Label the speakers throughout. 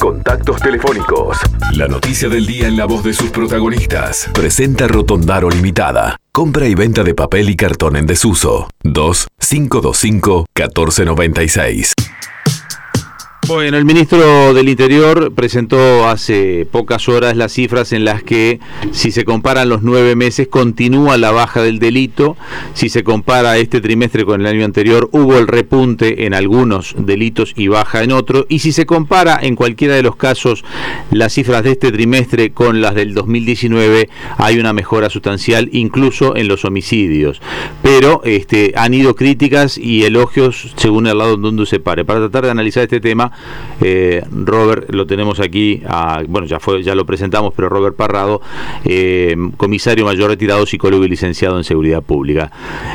Speaker 1: Contactos telefónicos. La noticia del día en la voz de sus protagonistas. Presenta Rotondaro Limitada. Compra y venta de papel y cartón en desuso. 2 525 1496.
Speaker 2: Bueno, el ministro del Interior presentó hace pocas horas las cifras en las que, si se comparan los nueve meses, continúa la baja del delito. Si se compara este trimestre con el año anterior, hubo el repunte en algunos delitos y baja en otros. Y si se compara en cualquiera de los casos las cifras de este trimestre con las del 2019, hay una mejora sustancial, incluso en los homicidios. Pero este, han ido críticas y elogios según el lado donde se pare. Para tratar de analizar este tema, eh, Robert, lo tenemos aquí, bueno, ya fue, ya lo presentamos, pero Robert Parrado, eh, comisario mayor retirado, psicólogo y licenciado en seguridad pública.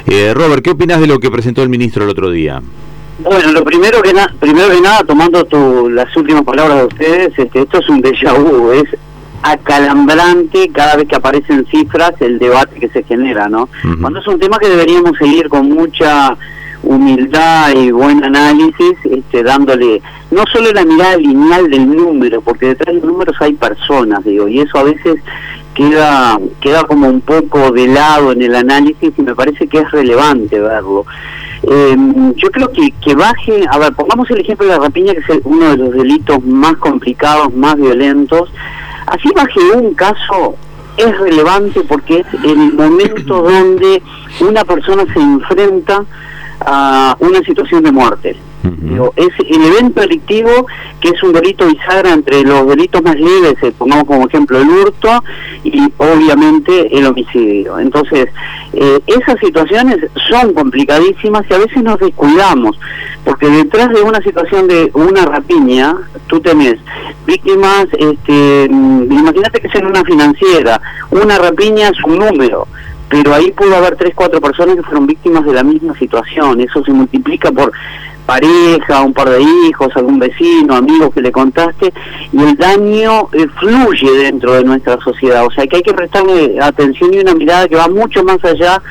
Speaker 2: Eh, Robert, ¿qué opinas de lo que presentó el ministro el otro día?
Speaker 3: Bueno, lo primero que, primero que nada, tomando tu, las últimas palabras de ustedes, este, esto es un déjà vu, es acalambrante cada vez que aparecen cifras el debate que se genera, ¿no? Cuando es un tema que deberíamos seguir con mucha humildad y buen análisis, este, dándole no solo la mirada lineal del número, porque detrás de los números hay personas, digo, y eso a veces queda queda como un poco de lado en el análisis y me parece que es relevante verlo. Em, yo creo que, que baje, a ver, pongamos el ejemplo de la rapiña, que es uno de los delitos más complicados, más violentos, así baje un caso es relevante porque es el momento donde una persona se enfrenta a una situación de muerte. Es el evento delictivo que es un delito bisagra entre los delitos más leves, eh, pongamos como ejemplo el hurto y obviamente el homicidio. Entonces, eh, esas situaciones son complicadísimas y a veces nos descuidamos, porque detrás de una situación de una rapiña, tú tenés víctimas, este, mm, imagínate que es en una financiera, una rapiña es un número pero ahí pudo haber tres, cuatro personas que fueron víctimas de la misma situación. Eso se multiplica por pareja, un par de hijos, algún vecino, amigos que le contaste, y el daño eh, fluye dentro de nuestra sociedad. O sea que hay que prestarle atención y una mirada que va mucho más allá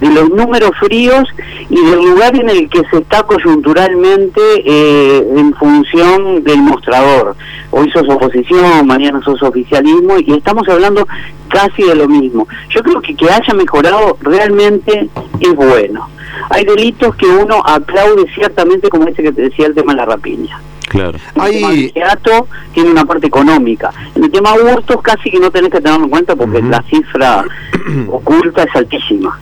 Speaker 3: de los números fríos y del lugar en el que se está coyunturalmente eh, en función del mostrador. Hoy sos oposición, mañana sos oficialismo y estamos hablando casi de lo mismo. Yo creo que que haya mejorado realmente es bueno hay delitos que uno aplaude ciertamente, como ese que te decía el tema de la rapiña.
Speaker 2: Claro.
Speaker 3: El teatro tiene una parte económica. En el tema hurtos casi que no tenés que tenerlo en cuenta porque la cifra oculta es altísima.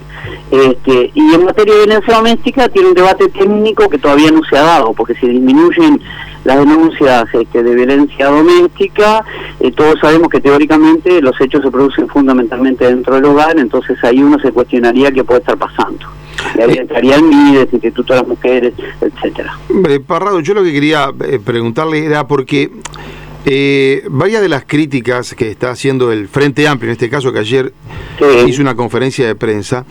Speaker 3: Este, y en materia de violencia doméstica tiene un debate técnico que todavía no se ha dado, porque si disminuyen las denuncias este, de violencia doméstica, eh, todos sabemos que teóricamente los hechos se producen fundamentalmente dentro del hogar, entonces ahí uno se cuestionaría qué puede estar pasando. Le entraría el MIDES, Instituto de las Mujeres, etcétera.
Speaker 4: Parrado, yo lo que quería eh, preguntarle era porque eh, varias de las críticas que está haciendo el Frente Amplio, en este caso que ayer hizo una conferencia de prensa,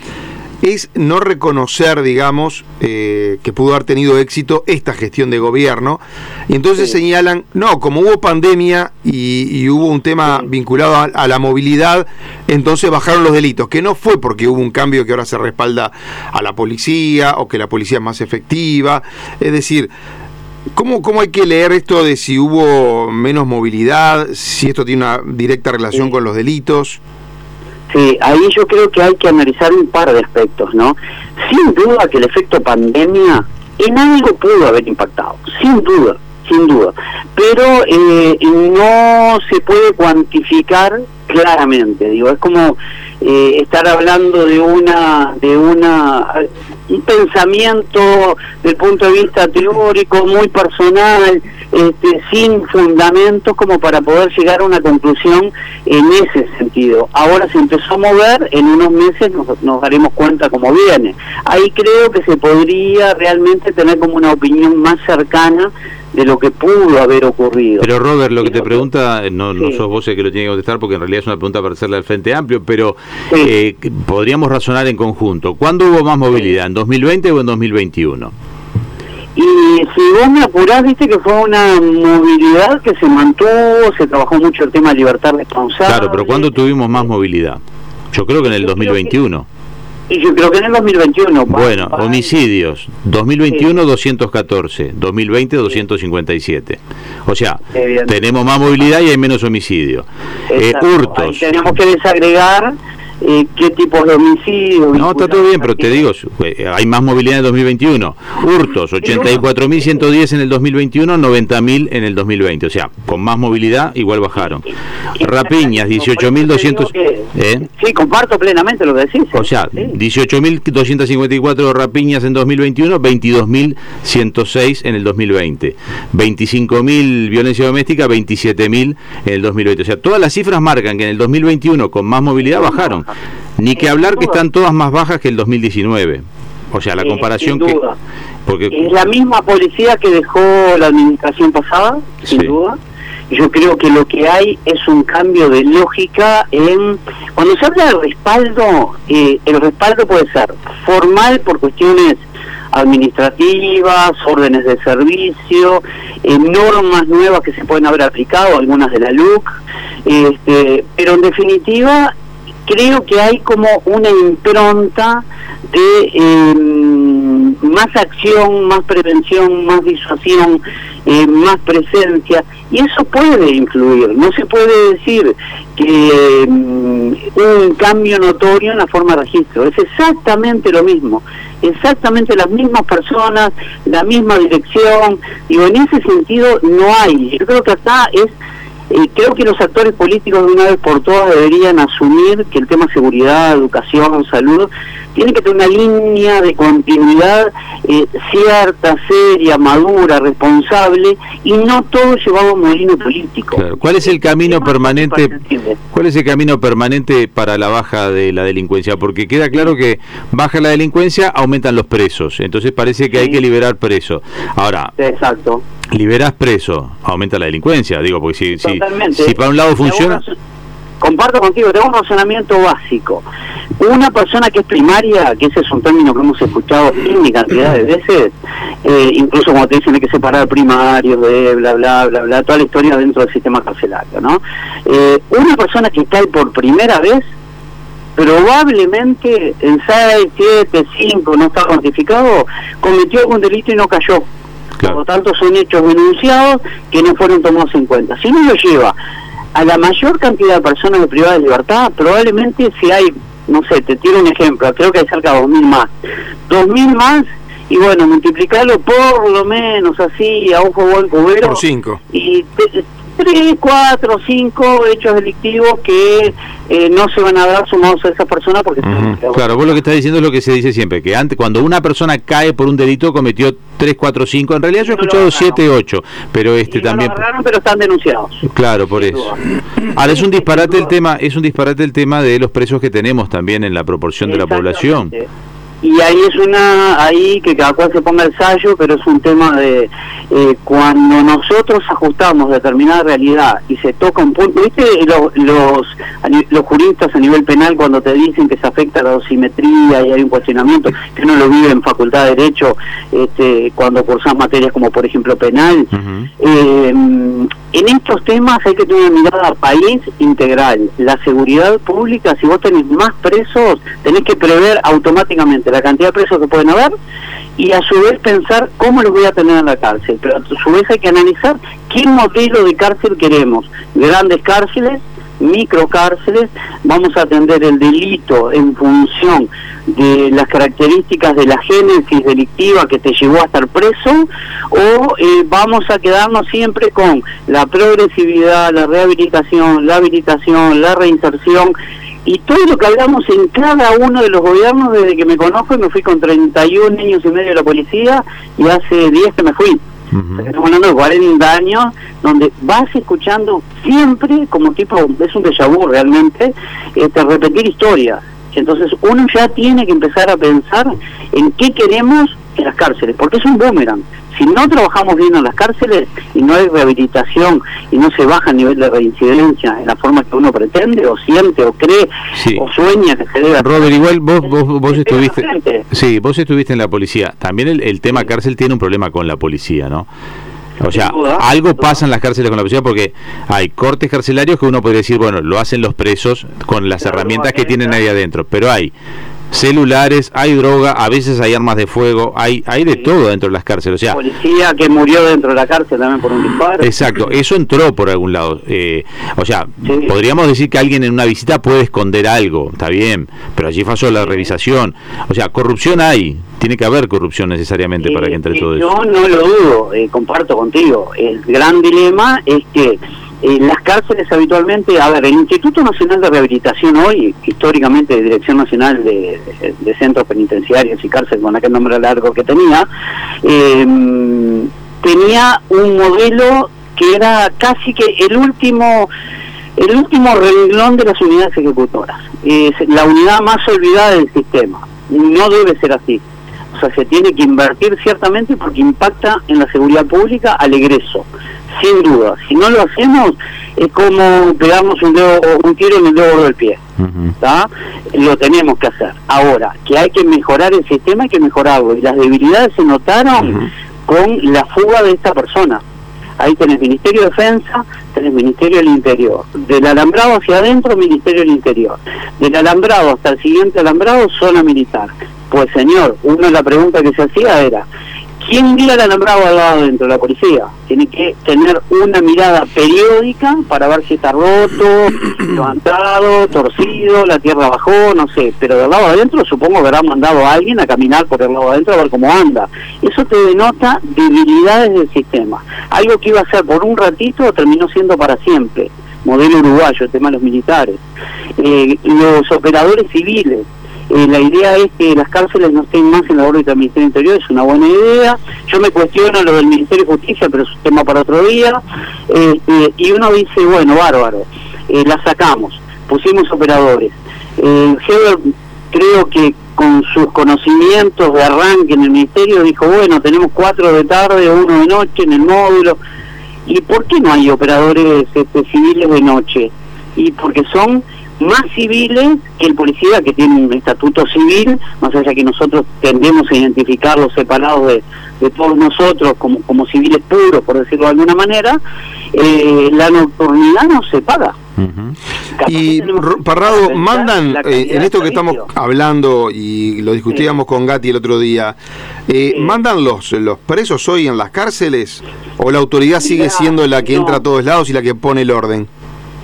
Speaker 4: es no reconocer, digamos, eh, que pudo haber tenido éxito esta gestión de gobierno. Y entonces señalan, no, como hubo pandemia y, hubo un tema vinculado a, la movilidad, entonces bajaron los delitos, que no fue porque hubo un cambio que ahora se respalda a la policía o que la policía es más efectiva. Es decir, ¿Cómo, ¿Cómo hay que leer esto de si hubo menos movilidad, si esto tiene una directa relación con los delitos?
Speaker 3: Sí, ahí yo creo que hay que analizar un par de aspectos, ¿no? Sin duda que el efecto pandemia en algo pudo haber impactado, sin duda, sin duda, pero eh, no se puede cuantificar claramente, digo, es como eh, estar hablando de una de una un pensamiento del punto de vista teórico muy personal este, sin fundamentos como para poder llegar a una conclusión en ese sentido. Ahora se empezó a mover en unos meses nos, nos daremos cuenta cómo viene. Ahí creo que se podría realmente tener como una opinión más cercana de lo que pudo haber ocurrido.
Speaker 2: Pero Robert, lo que te pregunta, eh, no, no sos vos el que lo tiene que contestar porque en realidad es una pregunta para hacerle al Frente Amplio, pero eh, podríamos razonar en conjunto. ¿Cuándo hubo más movilidad? ¿En 2020 o en 2021?
Speaker 3: Y si vos me apurás, viste que fue una movilidad que se mantuvo, se trabajó mucho el tema de libertad responsable.
Speaker 2: Claro, pero ¿cuándo tuvimos más movilidad? Yo creo que en el 2021.
Speaker 3: Y yo creo que en el 2021.
Speaker 2: Bueno, homicidios. 2021 214, 2020 257. O sea, tenemos más movilidad y hay menos homicidio. Eh, hurtos.
Speaker 3: tenemos que desagregar eh, qué tipo de homicidio.
Speaker 2: No, está todo bien, pero te digo, eh, hay más movilidad en el 2021. Hurtos, 84.110 en el 2021, 90.000 en el 2020. O sea, con más movilidad igual bajaron. Rapiñas, 18.200...
Speaker 3: ¿eh? Sí, comparto plenamente lo que decís.
Speaker 2: O sea, 18.254 rapiñas en 2021, 22.106 en el 2020. 25.000 violencia doméstica, 27.000 en el 2020. O sea, todas las cifras marcan que en el 2021 con más movilidad bajaron. Ni que hablar que están todas más bajas que el 2019. O sea, la comparación que...
Speaker 3: Porque... Es la misma policía que dejó la administración pasada, sin duda. Yo creo que lo que hay es un cambio de lógica en... Cuando se habla de respaldo, eh, el respaldo puede ser formal por cuestiones administrativas, órdenes de servicio, eh, normas nuevas que se pueden haber aplicado, algunas de la LUC, este, pero en definitiva creo que hay como una impronta de em, más acción, más prevención, más disuasión, eh, más presencia, y eso puede influir. No se puede decir que em, un cambio notorio en la forma de registro, es exactamente lo mismo, exactamente las mismas personas, la misma dirección, y en ese sentido no hay. Yo creo que acá es creo que los actores políticos de una vez por todas deberían asumir que el tema seguridad, educación, salud, tiene que tener una línea de continuidad eh, cierta, seria, madura, responsable y no todo llevado a un molino político.
Speaker 2: ¿Cuál es el camino permanente? ¿Cuál es el camino permanente para la baja de la delincuencia? Porque queda claro que baja la delincuencia, aumentan los presos. Entonces parece que hay que liberar presos. Ahora,
Speaker 3: exacto
Speaker 2: liberás preso, aumenta la delincuencia, digo, porque si, si, si, para un lado funciona...
Speaker 3: Comparto contigo, tengo un razonamiento básico. Una persona que es primaria, que ese es un término que hemos escuchado en cantidad de veces, eh, incluso como te dicen hay que separar primarios de bla, bla, bla, bla, toda la historia dentro del sistema carcelario, ¿no? Eh, una persona que cae por primera vez, probablemente en 6, 7, 5, no está cuantificado, cometió algún delito y no cayó por lo tanto, son hechos denunciados que no fueron tomados en cuenta. Si uno lo lleva a la mayor cantidad de personas de privada de libertad, probablemente si hay, no sé, te tiro un ejemplo, creo que hay cerca de 2.000 más. 2.000 más y bueno, multiplicarlo por lo menos así a ojo buen cubero.
Speaker 4: Por 5.
Speaker 3: Y tres, cuatro, cinco hechos delictivos que eh, no se van a dar sumados a esa persona porque...
Speaker 2: Claro, vos lo que estás diciendo es lo que se dice siempre, que antes cuando una persona cae por un delito cometió tres, cuatro, cinco, en realidad yo he escuchado siete, ocho, pero este también...
Speaker 3: pero están denunciados.
Speaker 2: Claro, por eso. Ahora es un disparate el tema, es un disparate el tema de los presos que tenemos también en la proporción de la población
Speaker 3: y ahí es una ahí que cada cual se ponga el sallo pero es un tema de eh, cuando nosotros ajustamos determinada realidad y se toca un punto viste los, los los juristas a nivel penal cuando te dicen que se afecta la dosimetría y hay un cuestionamiento que uno lo vive en facultad de derecho este cuando cursas materias como por ejemplo penal eh, en estos temas hay que tener una mirada país integral la seguridad pública si vos tenés más presos tenés que prever automáticamente la cantidad de presos que pueden haber y a su vez pensar cómo los voy a tener en la cárcel. Pero a su vez hay que analizar qué modelo de cárcel queremos. Grandes cárceles, microcárceles, vamos a atender el delito en función de las características de la génesis delictiva que te llevó a estar preso o eh, vamos a quedarnos siempre con la progresividad, la rehabilitación, la habilitación, la reinserción y todo lo que hablamos en cada uno de los gobiernos desde que me conozco y me fui con 31 años y medio de la policía y hace 10 que me fui. Estamos hablando de 40 años donde vas escuchando siempre como tipo, es un déjà vu realmente, este, repetir historias. Entonces uno ya tiene que empezar a pensar en qué queremos en las cárceles, porque es un boomerang si no trabajamos bien en las cárceles y no hay rehabilitación y no se baja el nivel de reincidencia en la forma que uno pretende o siente o cree o sueña que se debe
Speaker 2: Robert igual vos, vos, estuviste sí vos estuviste en la policía. También el, tema cárcel tiene un problema con la policía no o sea, algo pasa en las cárceles con la policía porque hay cortes carcelarios que uno podría decir, bueno, lo hacen los presos con las herramientas que tienen ahí adentro, pero hay celulares, hay droga, a veces hay armas de fuego, hay hay de todo dentro de las cárceles. O sea,
Speaker 3: policía que murió dentro de la cárcel también por un disparo.
Speaker 2: Exacto, eso entró por algún lado. Eh, o sea, podríamos decir que alguien en una visita puede esconder algo, está bien, pero allí pasó la revisación. O sea, corrupción hay, tiene que haber corrupción necesariamente para que entre todo eso.
Speaker 3: Yo no lo dudo, eh, comparto contigo. El gran dilema es que en las cárceles habitualmente, a ver, el Instituto Nacional de Rehabilitación hoy, históricamente de Dirección Nacional de, Centros Penitenciarios y Cárceles, con aquel nombre largo que tenía, em, tenía un modelo que era casi que el último el último renglón de las unidades ejecutoras, es la unidad más olvidada del sistema. No debe ser así. O sea, se tiene que invertir ciertamente porque impacta en la seguridad pública al egreso sin duda. Si no lo hacemos, es como pegamos un, dedo, un tiro en el dedo del pie. Lo tenemos que hacer. Ahora, que hay que mejorar el sistema, hay que mejorarlo. Y las debilidades se notaron con la fuga de esta persona. Ahí tenés Ministerio de Defensa, tenés Ministerio del Interior. Del alambrado hacia adentro, Ministerio del Interior. Del alambrado hasta el siguiente alambrado, zona militar. Pues señor, una de las preguntas que se hacía era, ¿Quién mira el alambrado al lado dentro? La policía. Tiene que tener una mirada periódica para ver si está roto, levantado, torcido, la tierra bajó, no sé. Pero del lado adentro supongo que habrá mandado a alguien a caminar por el lado adentro a ver cómo anda. Eso te denota debilidades del sistema. Algo que iba a ser por un ratito terminó siendo para siempre. Modelo uruguayo, el tema de los militares. Eh, los operadores civiles eh, la idea es que las cárceles no estén más en la órbita del Ministerio Interior, es una buena idea. Yo me cuestiono lo del Ministerio de Justicia, pero es un tema para otro día. Eh, eh, y uno dice, bueno, bárbaro, la sacamos, pusimos operadores. Heber creo que con sus conocimientos de arranque en el Ministerio dijo, bueno, tenemos cuatro de tarde, uno de noche en el módulo. ¿Y por qué no hay operadores este, civiles de noche? Y porque son más civiles que el policía que tiene un estatuto civil, más allá que nosotros tendemos a identificarlos separados de, de todos nosotros como, como civiles puros, por decirlo de alguna manera, eh, la nocturnidad no se paga.
Speaker 4: Y Parrado, mandan, eh, en esto que estamos hablando y lo discutíamos con Gatti el otro día, eh, ¿mandan los, los presos hoy en las cárceles o la autoridad sigue siendo la que entra a todos lados y la que pone el orden?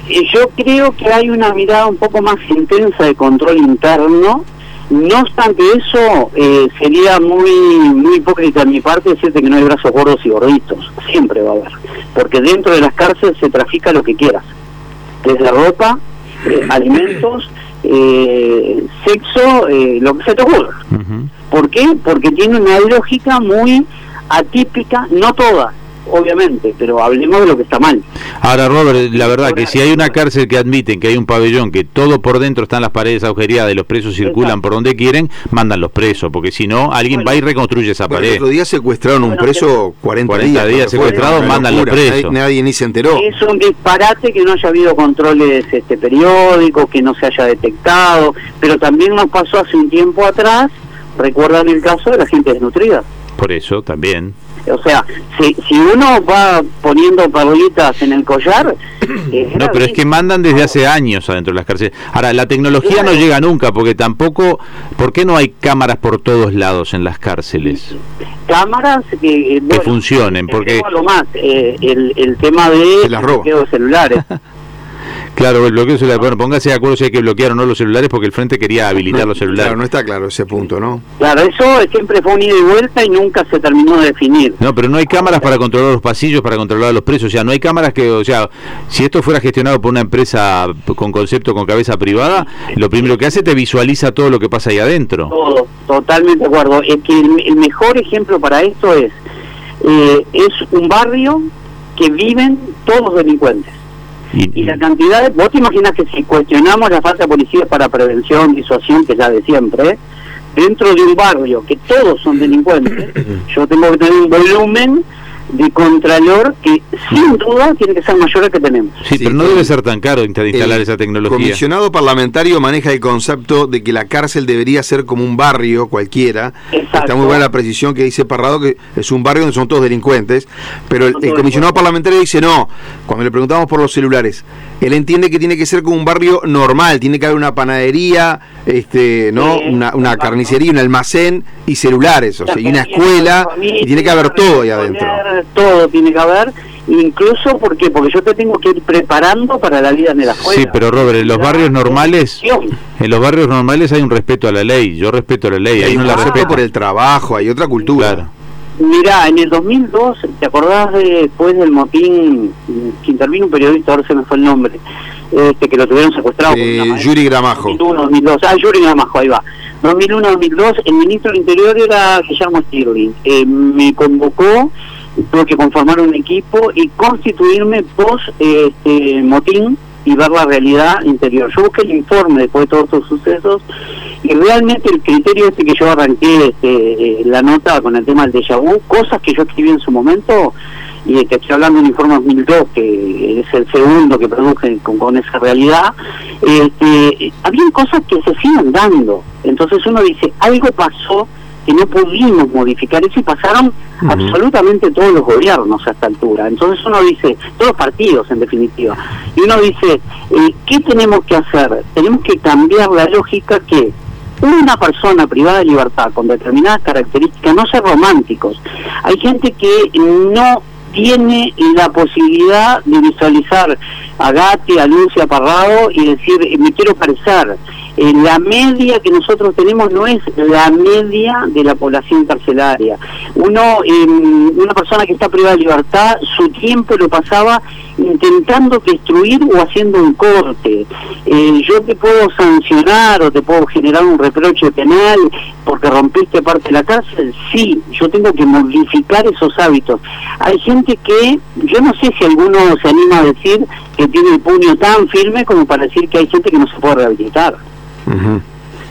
Speaker 3: Yo creo que hay una mirada un poco más intensa de control interno. No obstante eso, eh, sería muy muy hipócrita de mi parte decirte que no hay brazos gordos y gorditos. Siempre va a haber. Porque dentro de las cárceles se trafica lo que quieras. Desde ropa, eh, alimentos, eh, sexo, lo que se te ocurra. ¿Por qué? Porque tiene una lógica muy atípica, no toda, obviamente, pero hablemos de lo que está mal.
Speaker 2: Ahora, Robert, la verdad que si hay una cárcel que admiten que hay un pabellón, que todo por dentro están las paredes agujereadas y los presos circulan por donde quieren, mandan los presos, porque si no, alguien va y reconstruye esa pared. El
Speaker 4: otro día secuestraron un preso 40, 40 días.
Speaker 2: secuestrados, mandan los presos.
Speaker 4: Nadie, ni se enteró.
Speaker 3: Es un disparate que no haya habido controles este periódicos, que no se haya detectado, pero también nos pasó hace un tiempo atrás, recuerdan el caso de la gente desnutrida.
Speaker 2: Por eso también.
Speaker 3: O sea, si, si uno va poniendo perlitas en el collar...
Speaker 2: no, pero es que mandan desde hace años adentro de las cárceles. Ahora, la tecnología no llega nunca, porque tampoco... ¿Por qué no hay cámaras por todos lados en las cárceles?
Speaker 3: Cámaras que...
Speaker 2: que funcionen, porque...
Speaker 3: Lo más, eh, el, el tema de...
Speaker 2: los celulares. Claro, el bloqueo celular. Bueno, póngase de acuerdo si hay que bloquear o no los celulares porque el frente quería habilitar los celulares.
Speaker 4: Claro, no está claro ese punto, ¿no?
Speaker 3: Claro, eso siempre fue un ida y vuelta y nunca se terminó de definir.
Speaker 2: No, pero no hay cámaras para controlar los pasillos, para controlar a los presos. O sea, no hay cámaras que, o sea, si esto fuera gestionado por una empresa con concepto con cabeza privada, lo primero que hace te visualiza todo lo que pasa ahí adentro.
Speaker 3: Todo, totalmente de acuerdo. Es que el, mejor ejemplo para esto es, eh, es un barrio que viven todos delincuentes y, la cantidad de... Vos te imaginas que si cuestionamos la falta de policías para prevención, disuasión, que ya de siempre, dentro de un barrio que todos son delincuentes, yo tengo que tener un volumen de Contralor que sin duda tiene que ser mayor al que tenemos.
Speaker 2: Sí, pero no debe ser tan caro instalar esa tecnología.
Speaker 4: El comisionado parlamentario maneja el concepto de que la cárcel debería ser como un barrio cualquiera. Está muy buena la precisión que dice Parrado que es un barrio donde son todos delincuentes, pero el, comisionado parlamentario dice no, cuando le preguntamos por los celulares, él entiende que tiene que ser como un barrio normal, tiene que haber una panadería, este, ¿no? una, carnicería, un almacén y celulares, o sea, y una escuela, y tiene que haber todo ahí adentro.
Speaker 3: Todo tiene que haber, incluso porque porque yo te tengo que ir preparando para la vida en la escuela.
Speaker 2: Sí, pero Robert, en los barrios normales, en los barrios normales hay un respeto a la ley, yo respeto la ley,
Speaker 4: hay
Speaker 2: un
Speaker 4: respeto por el trabajo, hay otra cultura.
Speaker 3: Mira, en el 2002, ¿te acordás de, después del motín que intervino un periodista, ahora se me fue el nombre, este, que lo tuvieron secuestrado?
Speaker 4: Eh, Yuri Gramajo.
Speaker 3: 2001, 2002, ah, Yuri Gramajo, ahí va. 2001-2002, el ministro del Interior era Guillermo Stirling. Eh, me convocó, tuve que conformar un equipo y constituirme post este, motín y ver la realidad interior. Yo busqué el informe después de todos estos sucesos y realmente el criterio este que yo arranqué este, eh, la nota con el tema del déjà vu, cosas que yo escribí en su momento y que estoy hablando de un informe 2002 que es el segundo que produje con, esa realidad, este, habían cosas que se siguen dando. Entonces uno dice, algo pasó que no pudimos modificar eso y pasaron absolutamente todos los gobiernos a esta altura. Entonces uno dice, todos los partidos en definitiva, y uno dice, eh, ¿qué tenemos que hacer? Tenemos que cambiar la lógica que una persona privada de libertad con determinadas características, no ser románticos. Hay gente que no tiene la posibilidad de visualizar a Gatti, a Lucia Parrado y decir, me quiero parecer eh, la media que nosotros tenemos no es la media de la población carcelaria. Uno, em, una persona que está privada de libertad, su tiempo lo pasaba intentando destruir o haciendo un corte. Eh, yo te puedo sancionar o te puedo generar un reproche penal porque rompiste parte de la cárcel. Sí, yo tengo que modificar esos hábitos. Hay gente que, yo no sé si alguno se anima a decir que tiene el puño tan firme como para decir que hay gente que no se puede rehabilitar.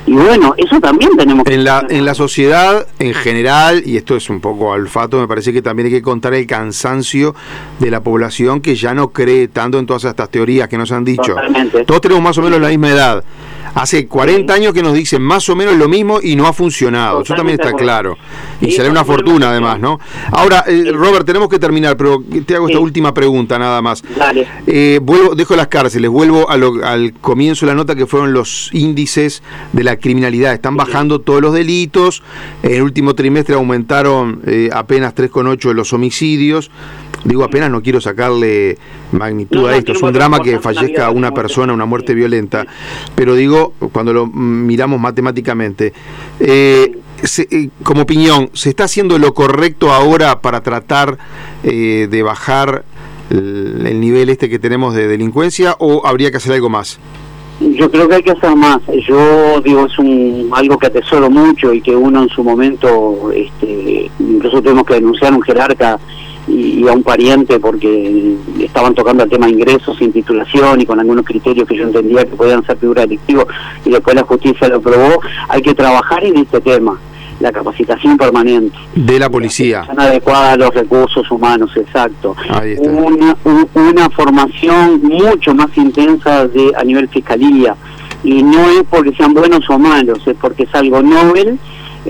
Speaker 3: Y bueno, eso también tenemos
Speaker 4: que... En la, en la sociedad en general, y esto es un poco alfato, me parece que también hay que contar el cansancio de la población que ya no cree tanto en todas estas teorías que nos han dicho. Todos tenemos más o menos la misma edad. Hace 40 años que nos dicen más o menos lo mismo y no ha funcionado. Eso también está claro. Y será una fortuna además, ¿no? Ahora, eh, Robert, tenemos que terminar, pero te hago esta última pregunta nada más.
Speaker 3: Dale.
Speaker 4: Eh, vuelvo, dejo las cárceles, vuelvo al comienzo de la nota que fueron los índices de la criminalidad. Están bajando todos los delitos. En el último trimestre aumentaron eh, apenas 3,8 de los homicidios. Digo apenas, no quiero sacarle magnitud a esto. Es un drama que fallezca una persona, una muerte violenta. Pero digo, cuando lo miramos matemáticamente, eh, eh, como opinión, ¿se está haciendo lo correcto ahora para tratar eh, de bajar el, nivel este que tenemos de delincuencia o habría que hacer algo más?
Speaker 3: Yo creo que hay que hacer más. Yo digo, es un, algo que atesoro mucho y que uno en su momento, este, incluso tuvimos que denunciar un jerarca y, a un pariente porque estaban tocando el tema de ingresos sin titulación y con algunos criterios que yo entendía que podían ser figura delictivos y después la justicia lo aprobó, hay que trabajar en este tema la capacitación permanente.
Speaker 4: De la policía.
Speaker 3: Adecuada a los recursos humanos exacto. Una, una formación mucho más intensa de a nivel fiscalía. Y no es porque sean buenos o malos es porque es algo novel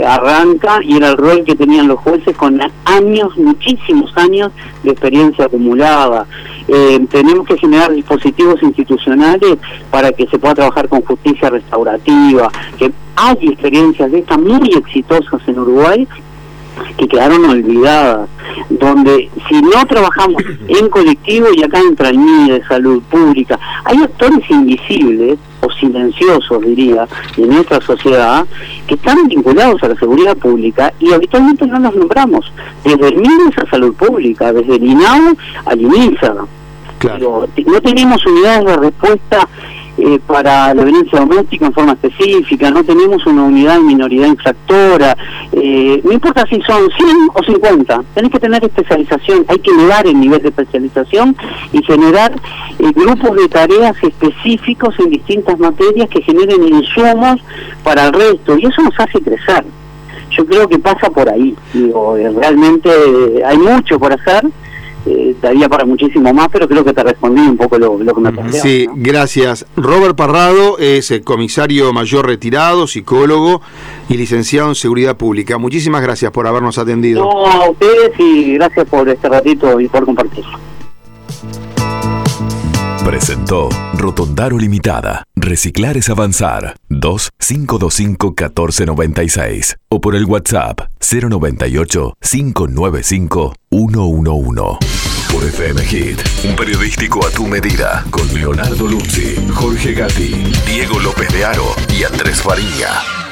Speaker 3: arranca y era el rol que tenían los jueces con años, muchísimos años de experiencia acumulada. Eh, tenemos que generar dispositivos institucionales para que se pueda trabajar con justicia restaurativa, que hay experiencias de estas muy exitosas en Uruguay que quedaron olvidadas, donde si no trabajamos en colectivo y acá entra el MIDE, salud pública, hay actores invisibles o silenciosos diría en nuestra sociedad que están vinculados a la seguridad pública y habitualmente no los nombramos, desde el MIDE a salud pública, desde el INAU al INISA. no tenemos unidades de respuesta eh, para la violencia doméstica en forma específica, no tenemos una unidad de minoridad infractora, eh, no importa si son 100 o 50, tenés que tener especialización, hay que elevar el nivel de especialización y generar eh, grupos de tareas específicos en distintas materias que generen insumos para el resto y eso nos hace crecer. Yo creo que pasa por ahí, digo, realmente hay mucho por hacer eh, daría para muchísimo más, pero creo que te respondí un poco lo, que me planteaba.
Speaker 4: Sí, gracias. Robert Parrado es el comisario mayor retirado, psicólogo y licenciado en Seguridad Pública. Muchísimas gracias por habernos atendido.
Speaker 3: No, a ustedes y gracias por este ratito y por compartirlo.
Speaker 1: Presentó Rotondaro Limitada. Reciclar es avanzar. 2-525-1496. O por el WhatsApp 098-595-111. Por FM Hit. Un periodístico a tu medida. Con Leonardo Luzzi, Jorge Gatti, Diego López de Aro y Andrés Fariña.